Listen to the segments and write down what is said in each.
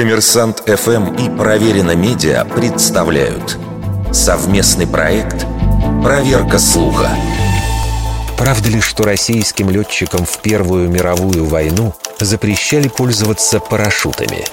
Коммерсант ФМ и Проверено Медиа представляют совместный проект «Проверка слуха». Правда ли, что российским летчикам в Первую мировую войну запрещали пользоваться парашютами?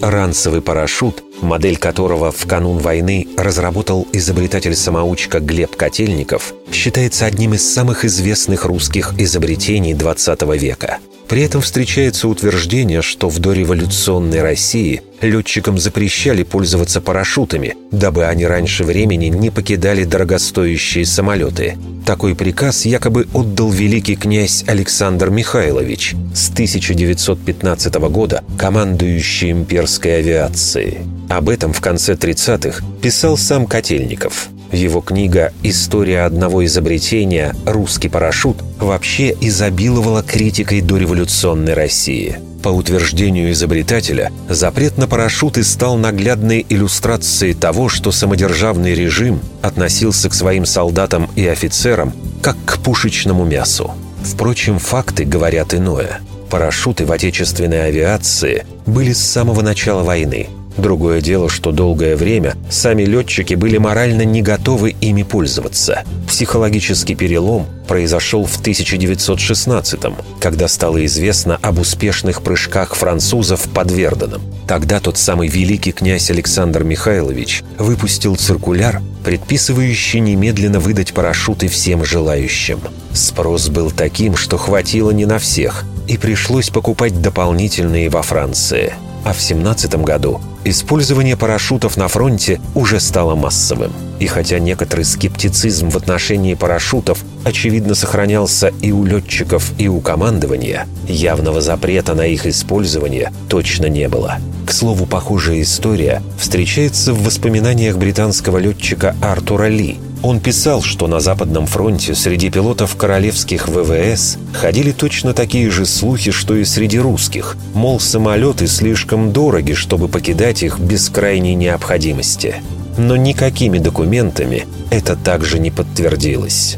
Ранцевый парашют, модель которого в канун войны разработал изобретатель-самоучка Глеб Котельников, считается одним из самых известных русских изобретений 20 века – при этом встречается утверждение, что в дореволюционной России летчикам запрещали пользоваться парашютами, дабы они раньше времени не покидали дорогостоящие самолеты. Такой приказ якобы отдал великий князь Александр Михайлович с 1915 года, командующий имперской авиацией. Об этом в конце 30-х писал сам Котельников – его книга «История одного изобретения. Русский парашют» вообще изобиловала критикой дореволюционной России. По утверждению изобретателя, запрет на парашюты стал наглядной иллюстрацией того, что самодержавный режим относился к своим солдатам и офицерам как к пушечному мясу. Впрочем, факты говорят иное. Парашюты в отечественной авиации были с самого начала войны – Другое дело, что долгое время сами летчики были морально не готовы ими пользоваться. Психологический перелом произошел в 1916-м, когда стало известно об успешных прыжках французов под Верденом. Тогда тот самый великий князь Александр Михайлович выпустил циркуляр, предписывающий немедленно выдать парашюты всем желающим. Спрос был таким, что хватило не на всех, и пришлось покупать дополнительные во Франции – а в 17 году использование парашютов на фронте уже стало массовым. И хотя некоторый скептицизм в отношении парашютов очевидно сохранялся и у летчиков, и у командования, явного запрета на их использование точно не было. К слову, похожая история встречается в воспоминаниях британского летчика Артура Ли, он писал, что на Западном фронте среди пилотов королевских ВВС ходили точно такие же слухи, что и среди русских. Мол, самолеты слишком дороги, чтобы покидать их без крайней необходимости. Но никакими документами это также не подтвердилось.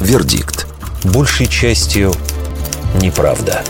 Вердикт. Большей частью неправда.